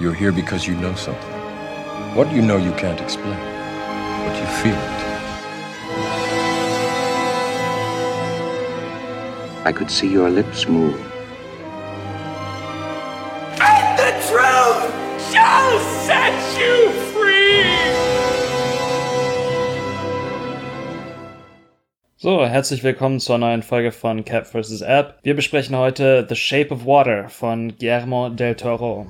You're here because you know something. What you know you can't explain, but you feel it. I could see your lips move. And the truth shall set you free! So, herzlich willkommen zur neuen Folge von Cap vs. App. Wir besprechen heute The Shape of Water von Guillermo del Toro.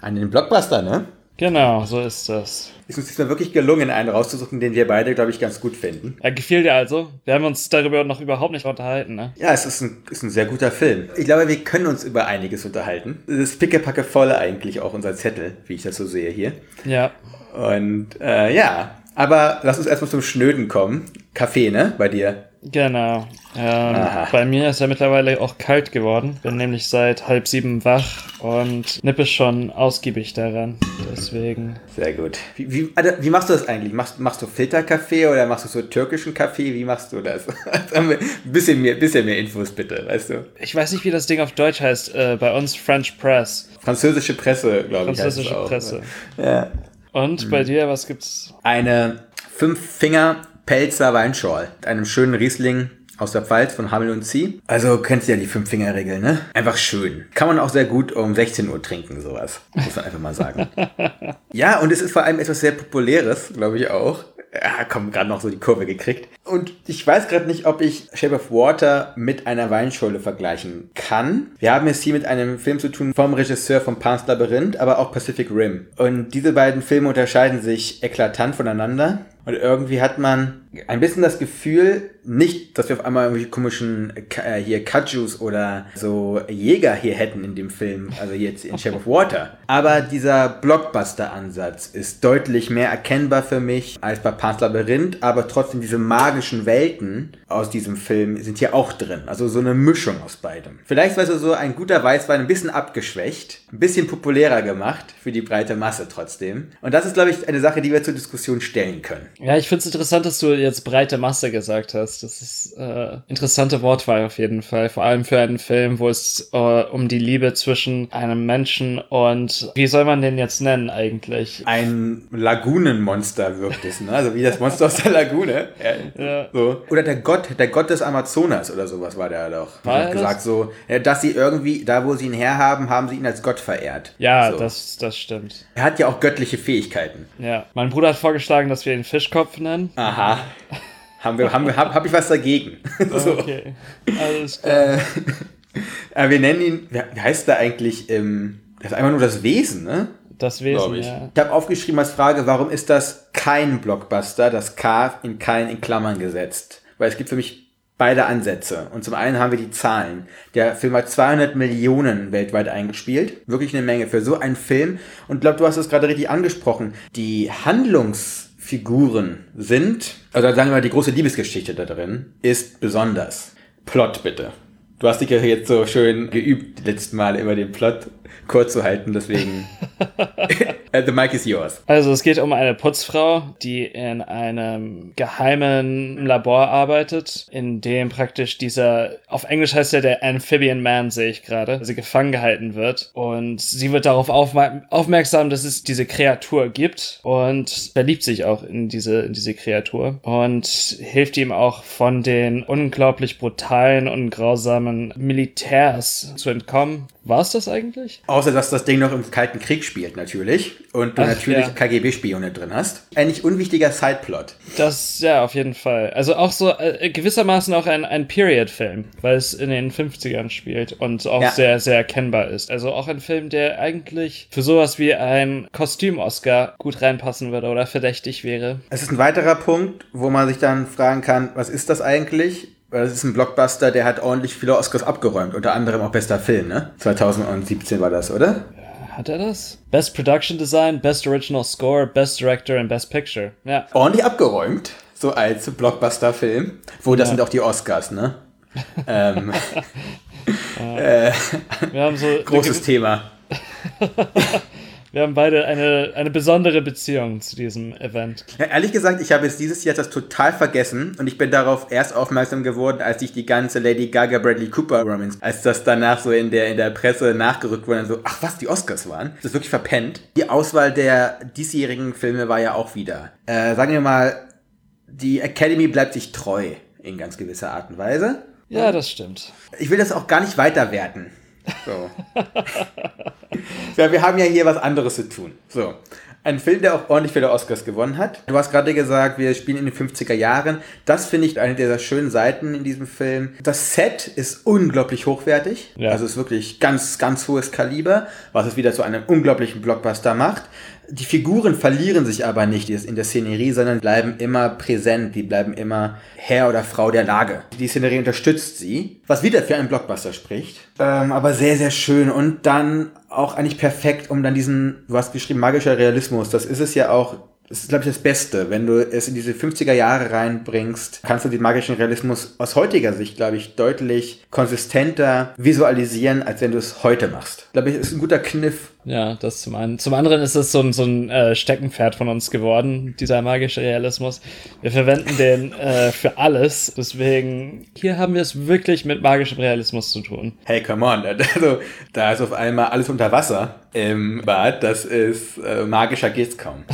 Einen Blockbuster, ne? Genau, so ist das. Ist uns diesmal wirklich gelungen, einen rauszusuchen, den wir beide, glaube ich, ganz gut finden. Er gefiel dir also? Wir haben uns darüber noch überhaupt nicht unterhalten, ne? Ja, es ist ein, ist ein sehr guter Film. Ich glaube, wir können uns über einiges unterhalten. Es ist pickepacke voll eigentlich auch unser Zettel, wie ich das so sehe hier. Ja. Und äh, ja, aber lass uns erstmal zum Schnöden kommen. Kaffee, ne? Bei dir. Genau. Ähm, bei mir ist er mittlerweile auch kalt geworden. Bin nämlich seit halb sieben wach und nippe schon ausgiebig daran. Deswegen. Sehr gut. Wie, wie, also, wie machst du das eigentlich? Machst, machst du Filterkaffee oder machst du so türkischen Kaffee? Wie machst du das? Ein bisschen mehr, bisschen mehr Infos bitte, weißt du? Ich weiß nicht, wie das Ding auf Deutsch heißt. Äh, bei uns French Press. Französische Presse, glaube ich. Französische heißt es auch. Presse. Ja. Und bei dir, was gibt's? Eine fünf Finger Pelzer Weinschorle mit einem schönen Riesling aus der Pfalz von Hamel und Zieh. Also kennst du ja die Fünf-Finger-Regel, ne? Einfach schön. Kann man auch sehr gut um 16 Uhr trinken, sowas. Muss man einfach mal sagen. ja, und es ist vor allem etwas sehr Populäres, glaube ich auch. Ja, komm, gerade noch so die Kurve gekriegt. Und ich weiß gerade nicht, ob ich Shape of Water mit einer Weinschorle vergleichen kann. Wir haben es hier mit einem Film zu tun vom Regisseur von Pan's Labyrinth, aber auch Pacific Rim. Und diese beiden Filme unterscheiden sich eklatant voneinander. Und irgendwie hat man ein bisschen das Gefühl, nicht, dass wir auf einmal irgendwelche komischen äh, hier Kajus oder so Jäger hier hätten in dem Film, also jetzt in Shape of Water. Aber dieser Blockbuster-Ansatz ist deutlich mehr erkennbar für mich als bei Pan's Labyrinth, aber trotzdem diese magischen Welten aus diesem Film sind hier auch drin. Also so eine Mischung aus beidem. Vielleicht war so ein guter Weißwein ein bisschen abgeschwächt, ein bisschen populärer gemacht für die breite Masse trotzdem. Und das ist, glaube ich, eine Sache, die wir zur Diskussion stellen können. Ja, ich finde es interessant, dass du jetzt breite Masse gesagt hast. Das ist äh, interessante Wortwahl auf jeden Fall. Vor allem für einen Film, wo es äh, um die Liebe zwischen einem Menschen und wie soll man den jetzt nennen eigentlich? Ein Lagunenmonster wirkt es, ne? Also wie das Monster aus der Lagune. Ja. Ja. So. Oder der Gott, der Gott des Amazonas oder sowas war der doch. War Hat gesagt das? so, dass sie irgendwie, da wo sie ihn herhaben, haben sie ihn als Gott verehrt. Ja, so. das, das stimmt. Er hat ja auch göttliche Fähigkeiten. Ja. Mein Bruder hat vorgeschlagen, dass wir ihn Fischkopf nennen. Aha. Haben wir, haben wir, hab, hab ich was dagegen. so. Okay. Alles klar. Äh, aber wir nennen ihn, wie heißt der eigentlich im, das ist einfach nur das Wesen, ne? das Wesen, ich. ja. Ich habe aufgeschrieben als Frage, warum ist das kein Blockbuster, das K in kein in Klammern gesetzt? Weil es gibt für mich beide Ansätze. Und zum einen haben wir die Zahlen. Der Film hat 200 Millionen weltweit eingespielt. Wirklich eine Menge für so einen Film. Und ich glaube, du hast es gerade richtig angesprochen. Die Handlungsfiguren sind, also sagen wir mal, die große Liebesgeschichte da drin, ist besonders. Plot bitte. Du hast dich ja jetzt so schön geübt, letzten Mal immer den Plot kurz zu halten, deswegen. Äh, The mic is yours. Also es geht um eine Putzfrau, die in einem geheimen Labor arbeitet, in dem praktisch dieser, auf Englisch heißt er der Amphibian Man, sehe ich gerade, sie gefangen gehalten wird. Und sie wird darauf aufmerksam, dass es diese Kreatur gibt und verliebt sich auch in diese, in diese Kreatur und hilft ihm auch von den unglaublich brutalen und grausamen Militärs zu entkommen. War es das eigentlich? Außer, dass das Ding noch im Kalten Krieg spielt, natürlich. Und du Ach, natürlich ja. KGB-Spione drin hast. Ein nicht unwichtiger Sideplot. Das, ja, auf jeden Fall. Also auch so äh, gewissermaßen auch ein, ein Period-Film, weil es in den 50ern spielt und auch Ja. sehr, sehr erkennbar ist. Also auch ein Film, der eigentlich für sowas wie ein Kostüm-Oscar gut reinpassen würde oder verdächtig wäre. Es ist ein weiterer Punkt, wo man sich dann fragen kann, was ist das eigentlich? Das ist ein Blockbuster, der hat ordentlich viele Oscars abgeräumt. Unter anderem auch bester Film, ne? 2017 war das, oder? Hat er das? Best Production Design, Best Original Score, Best Director und Best Picture. Ja. Ordentlich abgeräumt. So als Blockbuster-Film. Wo, das Ja. sind auch die Oscars, ne? ähm, äh, Wir haben so. großes Thema. Wir haben beide eine, eine besondere Beziehung zu diesem Event. Ja, ehrlich gesagt, ich habe jetzt dieses Jahr das total vergessen und ich bin darauf erst aufmerksam geworden, als ich die ganze Lady Gaga Bradley Cooper Romance, als das danach so in der, in der Presse nachgerückt wurde, so, ach was, die Oscars waren. Das ist wirklich verpennt. Die Auswahl der diesjährigen Filme war ja auch wieder. Äh, sagen wir mal, die Academy bleibt sich treu in ganz gewisser Art und Weise. Ja, das stimmt. Ich will das auch gar nicht weiter werten. So. ja, wir haben ja hier was anderes zu tun. So. Ein Film, der auch ordentlich viele Oscars gewonnen hat. Du hast gerade gesagt, wir spielen in den 50er Jahren. Das finde ich eine dieser schönen Seiten in diesem Film. Das Set ist unglaublich hochwertig. Ja. Also es ist wirklich ganz, ganz hohes Kaliber, was es wieder zu einem unglaublichen Blockbuster macht. Die Figuren verlieren sich aber nicht in der Szenerie, sondern bleiben immer präsent. Die bleiben immer Herr oder Frau der Lage. Die Szenerie unterstützt sie, was wieder für einen Blockbuster spricht. Ähm, aber sehr, sehr schön. Und dann auch eigentlich perfekt, um dann diesen, du hast geschrieben, magischer Realismus. Das ist es ja auch das ist, glaube ich, das Beste. Wenn du es in diese 50er Jahre reinbringst, kannst du den magischen Realismus aus heutiger Sicht, glaube ich, deutlich konsistenter visualisieren, als wenn du es heute machst. Ich glaube ich, ist ein guter Kniff. Ja, das zum einen. Zum anderen ist es so ein, so ein äh, Steckenpferd von uns geworden, dieser magische Realismus. Wir verwenden den äh, für alles. Deswegen, hier haben wir es wirklich mit magischem Realismus zu tun. Hey, come on. Also, da ist auf einmal alles unter Wasser im Bad. Das ist, äh, magischer geht's kaum.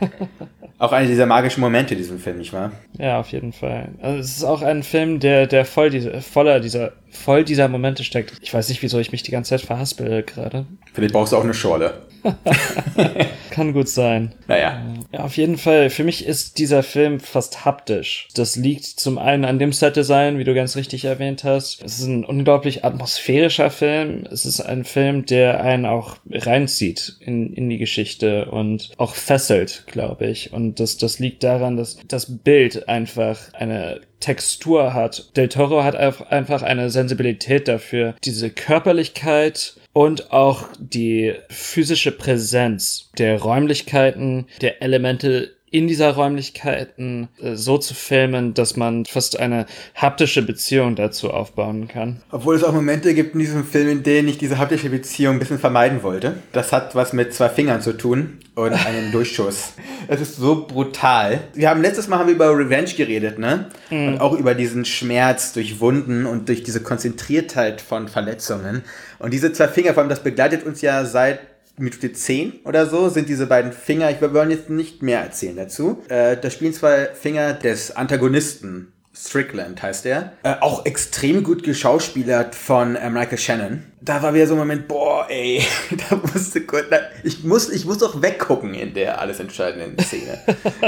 Auch einer dieser magischen Momente in diesem Film, nicht wahr? Ja, auf jeden Fall. Also es ist auch ein Film, der, der voll diese, voller dieser, voll dieser Momente steckt. Ich weiß nicht, wieso ich mich die ganze Zeit verhaspel gerade. Vielleicht brauchst du auch eine Schorle. Kann gut sein. Naja. Ja, auf jeden Fall. Für mich ist dieser Film fast haptisch. Das liegt zum einen an dem Setdesign, wie du ganz richtig erwähnt hast. Es ist ein unglaublich atmosphärischer Film. Es ist ein Film, der einen auch reinzieht in, in die Geschichte und auch fesselt, glaube ich. Und das, das liegt daran, dass das Bild einfach eine Textur hat. Del Toro hat einfach eine Sensibilität dafür, diese Körperlichkeit und auch die physische Präsenz der Räumlichkeiten, der Elemente in dieser Räumlichkeiten äh, so zu filmen, dass man fast eine haptische Beziehung dazu aufbauen kann. Obwohl es auch Momente gibt in diesem Film, in denen ich diese haptische Beziehung ein bisschen vermeiden wollte. Das hat was mit zwei Fingern zu tun und einem Durchschuss. Es ist so brutal. Wir haben letztes Mal haben wir über Revenge geredet, ne? Mhm. Und auch über diesen Schmerz durch Wunden und durch diese Konzentriertheit von Verletzungen. Und diese zwei Finger, vor allem das begleitet uns ja seit Minute 10 oder so sind diese beiden Finger, ich wir wollen jetzt nicht mehr erzählen dazu. Äh, da spielen zwei Finger des Antagonisten. Strickland heißt er. Äh, auch extrem gut geschauspielert von äh, Michael Shannon. Da war wieder so ein Moment, boah, ey, da musste kurz, da, ich muss, ich muss doch weggucken in der alles entscheidenden Szene.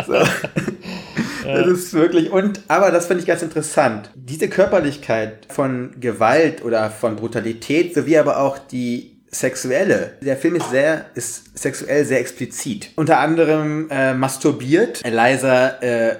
so. Das ist wirklich, und, aber das finde ich ganz interessant. Diese Körperlichkeit von Gewalt oder von Brutalität, sowie aber auch die sexuelle. Der Film ist sehr, ist sexuell sehr explizit. Unter anderem äh, masturbiert Eliza äh,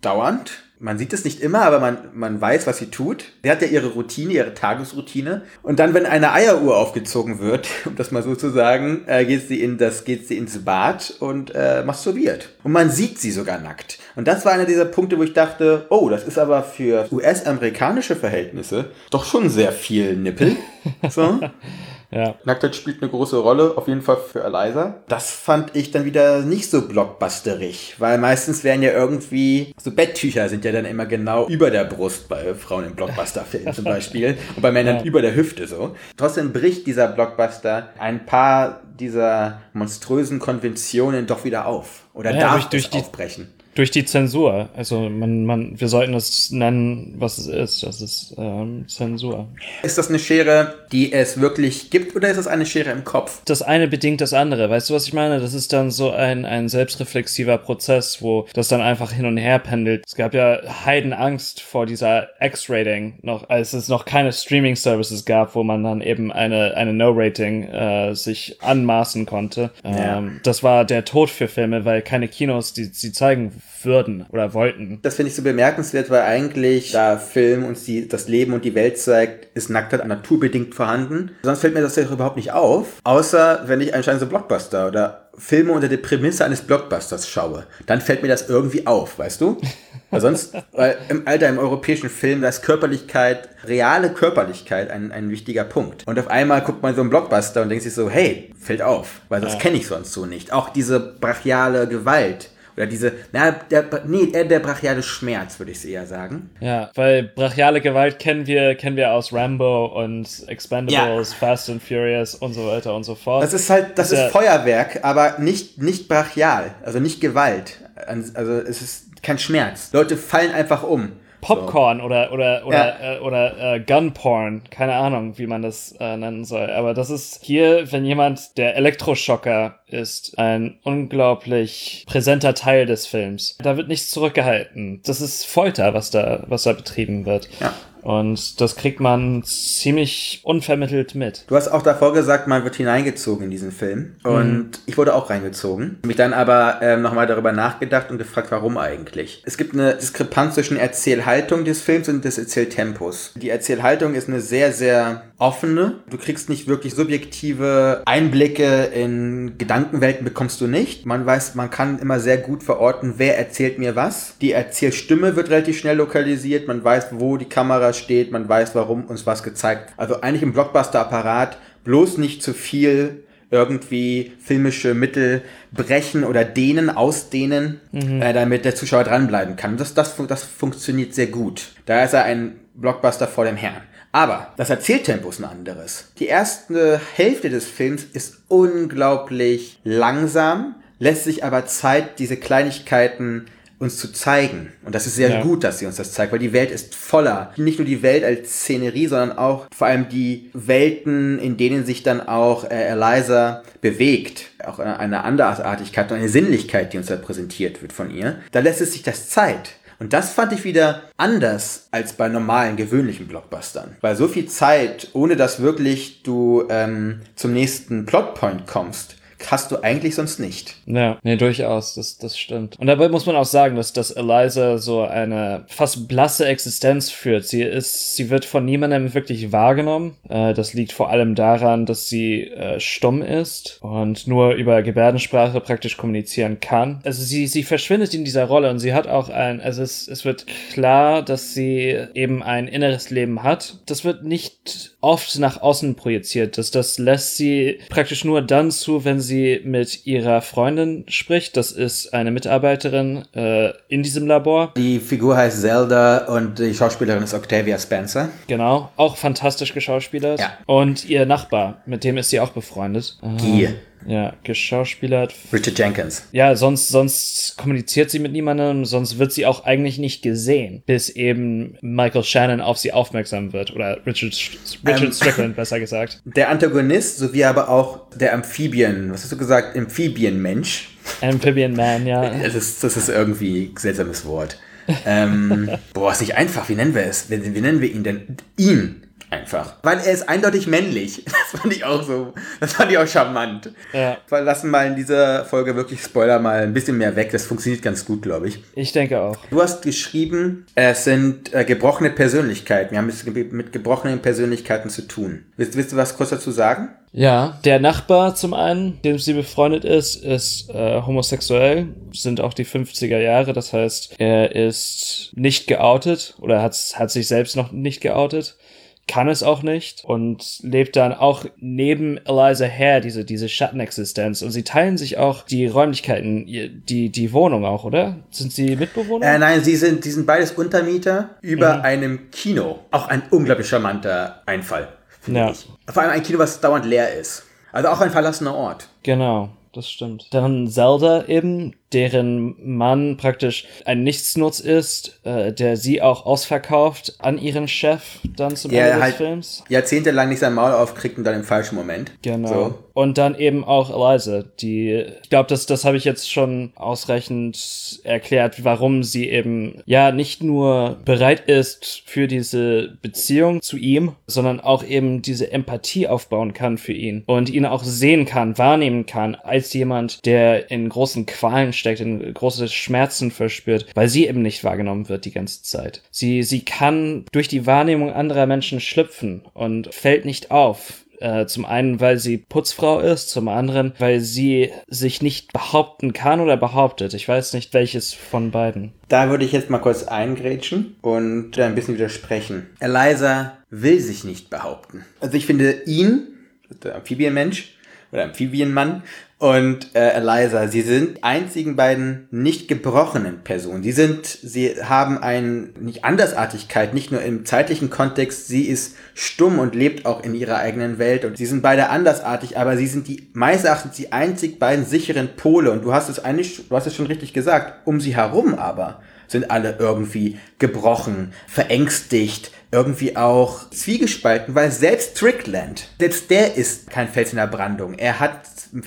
dauernd. Man sieht es nicht immer, aber man, man weiß, was sie tut. Sie hat ja ihre Routine, ihre Tagesroutine. Und dann, wenn eine Eieruhr aufgezogen wird, um das mal so zu sagen, äh, geht sie in das, geht sie ins Bad und äh, masturbiert. Und man sieht sie sogar nackt. Und das war einer dieser Punkte, wo ich dachte, oh, das ist aber für US-amerikanische Verhältnisse doch schon sehr viel Nippel. So. Ja. Nacktheit spielt eine große Rolle, auf jeden Fall für Eliza. Das fand ich dann wieder nicht so blockbusterig, weil meistens werden ja irgendwie, so Betttücher sind ja dann immer genau über der Brust bei Frauen im Blockbuster-Film zum Beispiel und bei Männern ja. über der Hüfte so. Trotzdem bricht dieser Blockbuster ein paar dieser monströsen Konventionen doch wieder auf. Oder ja, darf durch, durch aufbrechen durch die Zensur. Also man, man, wir sollten es nennen, was es ist. Das ist ähm, Zensur. Ist das eine Schere, die es wirklich gibt, oder ist es eine Schere im Kopf? Das eine bedingt das andere. Weißt du, was ich meine? Das ist dann so ein, ein selbstreflexiver Prozess, wo das dann einfach hin und her pendelt. Es gab ja Heidenangst vor dieser X-Rating noch, als es noch keine Streaming-Services gab, wo man dann eben eine, eine No-Rating äh, sich anmaßen konnte. Ähm, ja. Das war der Tod für Filme, weil keine Kinos die sie zeigen würden oder wollten. Das finde ich so bemerkenswert, weil eigentlich da Film uns die, das Leben und die Welt zeigt, ist Nacktheit naturbedingt vorhanden. Sonst fällt mir das ja überhaupt nicht auf, außer wenn ich anscheinend so Blockbuster oder Filme unter der Prämisse eines Blockbusters schaue. Dann fällt mir das irgendwie auf, weißt du? Weil sonst, weil im Alter, im europäischen Film, da ist Körperlichkeit, reale Körperlichkeit ein, ein wichtiger Punkt. Und auf einmal guckt man so einen Blockbuster und denkt sich so, hey, fällt auf, weil das ja. kenne ich sonst so nicht. Auch diese brachiale Gewalt oder diese, na, der, nee, der brachiale Schmerz, würde ich es eher sagen. Ja, weil brachiale Gewalt kennen wir, kennen wir aus Rambo und Expendables, ja. Fast and Furious und so weiter und so fort. Das ist halt, das, das ist ja Feuerwerk, aber nicht, nicht brachial, also nicht Gewalt. Also es ist kein Schmerz. Leute fallen einfach um. Popcorn so. oder oder oder ja. äh, oder äh, Gunporn, keine Ahnung, wie man das äh, nennen soll. Aber das ist hier, wenn jemand der Elektroschocker ist, ein unglaublich präsenter Teil des Films. Da wird nichts zurückgehalten. Das ist Folter, was da was da betrieben wird. Ja. Und das kriegt man ziemlich unvermittelt mit. Du hast auch davor gesagt, man wird hineingezogen in diesen Film. Und mhm. ich wurde auch reingezogen. Mich dann aber ähm, nochmal darüber nachgedacht und gefragt, warum eigentlich. Es gibt eine Diskrepanz zwischen Erzählhaltung des Films und des Erzähltempos. Die Erzählhaltung ist eine sehr, sehr offene. Du kriegst nicht wirklich subjektive Einblicke in Gedankenwelten bekommst du nicht. Man weiß, man kann immer sehr gut verorten, wer erzählt mir was. Die Erzählstimme wird relativ schnell lokalisiert. Man weiß, wo die Kamera steht. Man weiß, warum uns was gezeigt. Also eigentlich im Blockbuster-Apparat bloß nicht zu viel irgendwie filmische Mittel brechen oder dehnen, ausdehnen, mhm. äh, damit der Zuschauer dranbleiben kann. Das, das, das funktioniert sehr gut. Da ist er ein Blockbuster vor dem Herrn. Aber das Erzähltempo ist ein anderes. Die erste Hälfte des Films ist unglaublich langsam, lässt sich aber Zeit, diese Kleinigkeiten uns zu zeigen. Und das ist sehr ja. gut, dass sie uns das zeigt, weil die Welt ist voller. Nicht nur die Welt als Szenerie, sondern auch vor allem die Welten, in denen sich dann auch äh, Eliza bewegt. Auch eine Andersartigkeit und eine Sinnlichkeit, die uns da präsentiert wird von ihr. Da lässt es sich das Zeit. Und das fand ich wieder anders als bei normalen, gewöhnlichen Blockbustern. Weil so viel Zeit, ohne dass wirklich du ähm, zum nächsten Plotpoint kommst, hast du eigentlich sonst nicht. Ja, nee, durchaus, das, das stimmt. Und dabei muss man auch sagen, dass, dass Eliza so eine fast blasse Existenz führt. Sie ist, sie wird von niemandem wirklich wahrgenommen. Äh, das liegt vor allem daran, dass sie äh, stumm ist und nur über Gebärdensprache praktisch kommunizieren kann. Also sie, sie verschwindet in dieser Rolle und sie hat auch ein, also es, es wird klar, dass sie eben ein inneres Leben hat. Das wird nicht oft nach außen projiziert. Das, das lässt sie praktisch nur dann zu, wenn sie mit ihrer Freundin spricht. Das ist eine Mitarbeiterin äh, in diesem Labor. Die Figur heißt Zelda und die Schauspielerin ist Octavia Spencer. Genau, auch fantastisch geschauspielert. Ja. Und ihr Nachbar, mit dem ist sie auch befreundet. Gier. Ja, geschauspielert. Richard Jenkins. Ja, sonst, sonst kommuniziert sie mit niemandem, sonst wird sie auch eigentlich nicht gesehen, bis eben Michael Shannon auf sie aufmerksam wird. Oder Richard, Richard ähm, Strickland, besser gesagt. Der Antagonist, sowie aber auch der Amphibien, was hast du gesagt? Amphibienmensch. Amphibian Man, ja. Das ist, das ist irgendwie ein seltsames Wort. ähm, boah, ist nicht einfach. Wie nennen wir es? Wie, wie nennen wir ihn denn? Ihn einfach. Weil er ist eindeutig männlich. Das fand ich auch so, das fand ich auch charmant. Ja. Wir lassen mal in dieser Folge wirklich Spoiler mal ein bisschen mehr weg. Das funktioniert ganz gut, glaube ich. Ich denke auch. Du hast geschrieben, es sind äh, gebrochene Persönlichkeiten. Wir haben es mit gebrochenen Persönlichkeiten zu tun. Willst, willst du was kurz dazu sagen? Ja, der Nachbar zum einen, dem sie befreundet ist, ist äh, homosexuell, sind auch die 50er Jahre, das heißt, er ist nicht geoutet oder hat, hat sich selbst noch nicht geoutet kann es auch nicht und lebt dann auch neben Eliza Hare, diese, diese Schattenexistenz. Und sie teilen sich auch die Räumlichkeiten, die, die Wohnung auch, oder? Sind sie Mitbewohner? Äh, nein, sie sind, die sind beides Untermieter über mhm. einem Kino. Auch ein unglaublich charmanter Einfall, finde ja. ich. Vor allem ein Kino, was dauernd leer ist. Also auch ein verlassener Ort. Genau das stimmt. Dann Zelda eben, deren Mann praktisch ein Nichtsnutz ist, äh, der sie auch ausverkauft an ihren Chef dann zum ja, Ende des halt Films. Jahrzehntelang nicht sein Maul aufkriegt und dann im falschen Moment. Genau. So. Und dann eben auch Eliza, die, ich glaube, das, das habe ich jetzt schon ausreichend erklärt, warum sie eben ja nicht nur bereit ist für diese Beziehung zu ihm, sondern auch eben diese Empathie aufbauen kann für ihn und ihn auch sehen kann, wahrnehmen kann als jemand, der in großen Qualen steckt, in große Schmerzen verspürt, weil sie eben nicht wahrgenommen wird die ganze Zeit. Sie, sie kann durch die Wahrnehmung anderer Menschen schlüpfen und fällt nicht auf. Äh, zum einen, weil sie Putzfrau ist, zum anderen, weil sie sich nicht behaupten kann oder behauptet. Ich weiß nicht, welches von beiden. Da würde ich jetzt mal kurz eingrätschen und ein bisschen widersprechen. Eliza will sich nicht behaupten. Also ich finde ihn, der Amphibienmensch oder Amphibienmann, und äh, Eliza, sie sind einzigen beiden nicht gebrochenen Personen. Sie sind, sie haben eine nicht Andersartigkeit, nicht nur im zeitlichen Kontext. Sie ist stumm und lebt auch in ihrer eigenen Welt und sie sind beide andersartig, aber sie sind die meines Erachtens die einzig beiden sicheren Pole. Und du hast es eigentlich, du hast es schon richtig gesagt. Um sie herum aber sind alle irgendwie gebrochen, verängstigt, irgendwie auch zwiegespalten, weil selbst Strickland, selbst der ist kein Fels in der Brandung. Er hat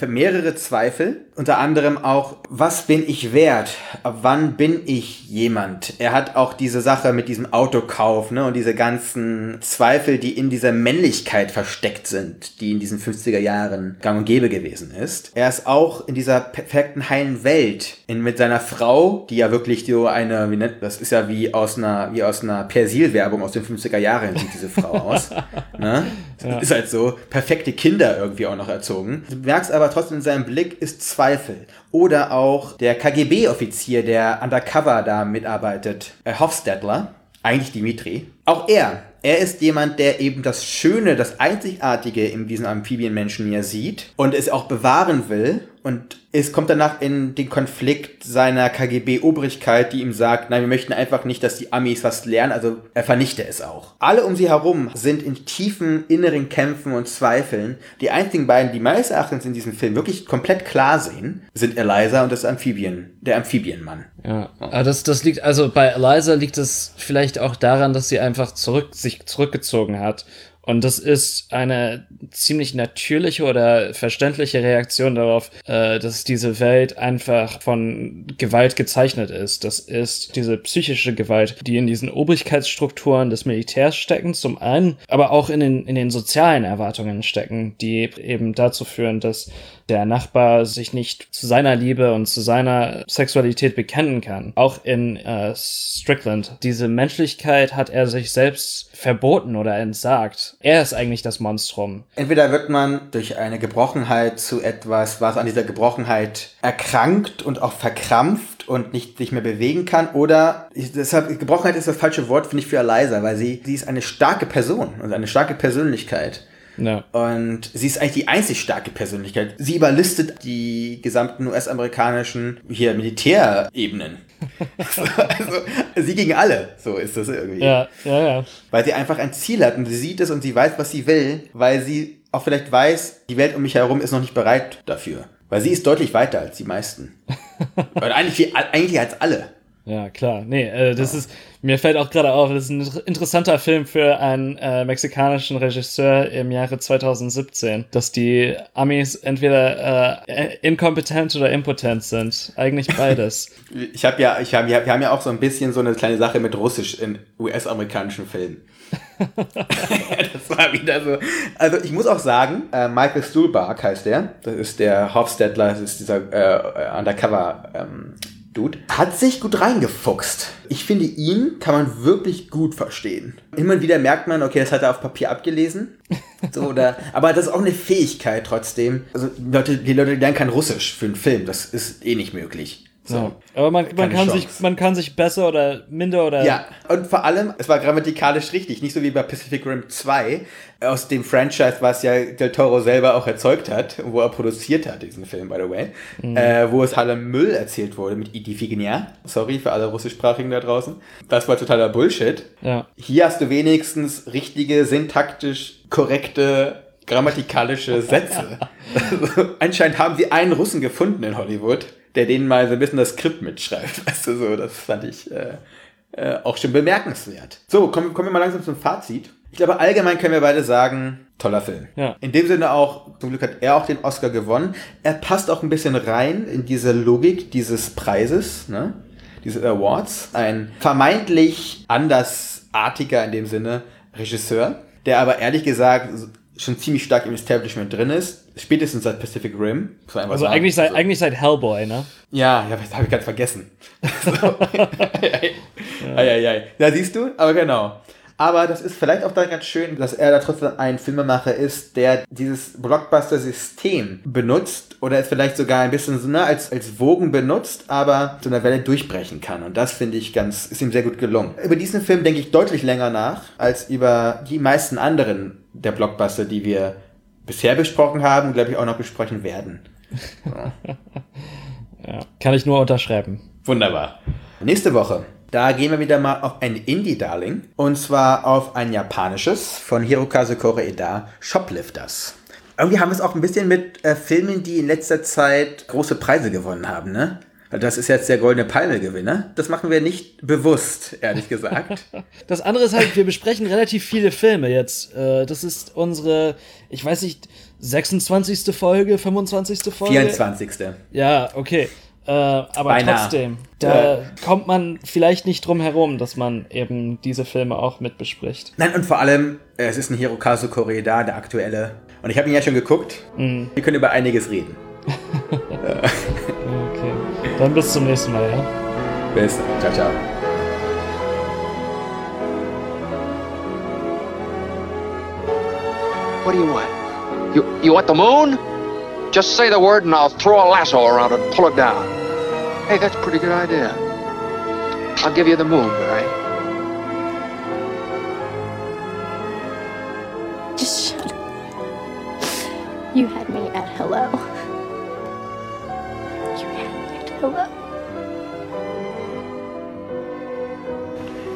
mehrere Zweifel, unter anderem auch, was bin ich wert? Ab wann bin ich jemand? Er hat auch diese Sache mit diesem Autokauf ne, und diese ganzen Zweifel, die in dieser Männlichkeit versteckt sind, die in diesen 50er Jahren gang und gäbe gewesen ist. Er ist auch in dieser perfekten heilen Welt in, mit seiner Frau, die ja wirklich so eine, wie nennt das, ist ja wie aus einer, wie aus einer Persil-Werbung aus den 50er Jahren sieht diese Frau aus. ne? Ja. Ist halt so perfekte Kinder irgendwie auch noch erzogen. Du merkst aber trotzdem in seinem Blick ist Zweifel. Oder auch der KGB-Offizier, der undercover da mitarbeitet, äh, Hofstadler, eigentlich Dimitri. Auch er er ist jemand, der eben das Schöne, das Einzigartige in diesen Amphibienmenschen hier sieht und es auch bewahren will. Und es kommt danach in den Konflikt seiner KGB-Obrigkeit, die ihm sagt, nein, wir möchten einfach nicht, dass die Amis was lernen, also er vernichte es auch. Alle um sie herum sind in tiefen inneren Kämpfen und Zweifeln. Die einzigen beiden, die meines Erachtens in diesem Film wirklich komplett klar sehen, sind Eliza und das Amphibien, der Amphibienmann. Ja, aber das, das liegt, also bei Eliza liegt es vielleicht auch daran, dass sie einfach zurück, sich zurückgezogen hat und das ist eine ziemlich natürliche oder verständliche Reaktion darauf, äh, dass diese Welt einfach von Gewalt gezeichnet ist. Das ist diese psychische Gewalt, die in diesen Obrigkeitsstrukturen des Militärs stecken, zum einen, aber auch in den, in den sozialen Erwartungen stecken, die eben dazu führen, dass der Nachbar sich nicht zu seiner Liebe und zu seiner Sexualität bekennen kann. Auch in äh, Strickland. Diese Menschlichkeit hat er sich selbst verboten oder entsagt. Er ist eigentlich das Monstrum. Entweder wird man durch eine Gebrochenheit zu etwas, was an dieser Gebrochenheit erkrankt und auch verkrampft und nicht sich mehr bewegen kann, oder deshalb Gebrochenheit ist das falsche Wort, finde ich, für Eliza, weil sie, sie ist eine starke Person und eine starke Persönlichkeit. Ja. Und sie ist eigentlich die einzig starke Persönlichkeit. Sie überlistet die gesamten US-amerikanischen hier Militärebenen. also, sie gegen alle, so ist das irgendwie. Ja, ja, ja. Weil sie einfach ein Ziel hat und sie sieht es und sie weiß, was sie will, weil sie auch vielleicht weiß, die Welt um mich herum ist noch nicht bereit dafür. Weil sie ist deutlich weiter als die meisten. und eigentlich, eigentlich als alle. Ja, klar. Nee, äh, das ja. ist, mir fällt auch gerade auf, das ist ein interessanter Film für einen äh, mexikanischen Regisseur im Jahre 2017, dass die Amis entweder äh, inkompetent oder impotent sind. Eigentlich beides. ich habe ja, ich hab, wir haben ja auch so ein bisschen so eine kleine Sache mit Russisch in US-amerikanischen Filmen. das war wieder so. Also ich muss auch sagen, äh, Michael Stuhlbarg heißt der. Das ist der Hofstadler, das ist dieser äh, Undercover ähm, Dude, hat sich gut reingefuchst. Ich finde, ihn kann man wirklich gut verstehen. Immer wieder merkt man, okay, das hat er auf Papier abgelesen. So, oder, aber das ist auch eine Fähigkeit trotzdem. Also, die Leute, die Leute lernen kein Russisch für einen Film. Das ist eh nicht möglich. So. Ja. Aber man, man, kann sich, man kann sich besser oder minder oder. Ja, und vor allem, es war grammatikalisch richtig, nicht so wie bei Pacific Rim 2, aus dem Franchise, was ja Del Toro selber auch erzeugt hat, wo er produziert hat, diesen Film, by the way, mhm. äh, wo es halt Müll erzählt wurde mit Idifignia. Sorry für alle russischsprachigen da draußen. Das war totaler Bullshit. Ja. Hier hast du wenigstens richtige, syntaktisch korrekte grammatikalische Sätze. anscheinend haben sie einen Russen gefunden in Hollywood der denen mal so ein bisschen das Skript mitschreibt. Weißt du, so, das fand ich äh, äh, auch schon bemerkenswert. So, kommen, kommen wir mal langsam zum Fazit. Ich glaube, allgemein können wir beide sagen, toller Film. Ja. In dem Sinne auch, zum Glück hat er auch den Oscar gewonnen. Er passt auch ein bisschen rein in diese Logik dieses Preises, ne? diese Awards. Ein vermeintlich andersartiger in dem Sinne Regisseur, der aber ehrlich gesagt schon ziemlich stark im Establishment drin ist. Spätestens seit Pacific Rim. Also sagen. eigentlich seit, Also- eigentlich seit Hellboy, ne? Ja, ja, das habe ich ganz vergessen. so. Eieiei. Ja, siehst du? Aber genau. Aber das ist vielleicht auch dann ganz schön, dass er da trotzdem ein Filmemacher ist, der dieses Blockbuster-System benutzt oder es vielleicht sogar ein bisschen so ne, als, als Wogen benutzt, aber zu einer Welle durchbrechen kann. Und das finde ich ganz, ist ihm sehr gut gelungen. Über diesen Film denke ich deutlich länger nach, als über die meisten anderen der Blockbuster, die wir bisher besprochen haben glaube ich auch noch besprechen werden. Ja. Kann ich nur unterschreiben. Wunderbar. Nächste Woche, da gehen wir wieder mal auf ein Indie-Darling. Und zwar auf ein japanisches von Hirokazu Koreeda, Shoplifters. Irgendwie haben wir es auch ein bisschen mit äh, Filmen, die in letzter Zeit große Preise gewonnen haben, ne? Das ist jetzt der Goldene Palme-Gewinner. Das machen wir nicht bewusst, ehrlich gesagt. Das andere ist halt, wir besprechen relativ viele Filme jetzt. Äh, Das ist unsere, ich weiß nicht, 26. Folge, 25. Folge? 24. Ja, okay. Äh, aber Beinahe. trotzdem, da Ja. kommt man vielleicht nicht drum herum, dass man eben diese Filme auch mit bespricht. Nein, und vor allem, äh, es ist ein Hirokazu Koreeda, der aktuelle. Und ich habe ihn ja schon geguckt. Wir können über einiges reden. Okay. Dann bis zum nächsten Mal, ja? Bis dann. Ciao, ciao. What do you want? You you want the moon? Just say the word and I'll throw a lasso around it and pull it down. Hey, that's a pretty good idea. I'll give you the moon, Barry. Just shut up. You had me at hello.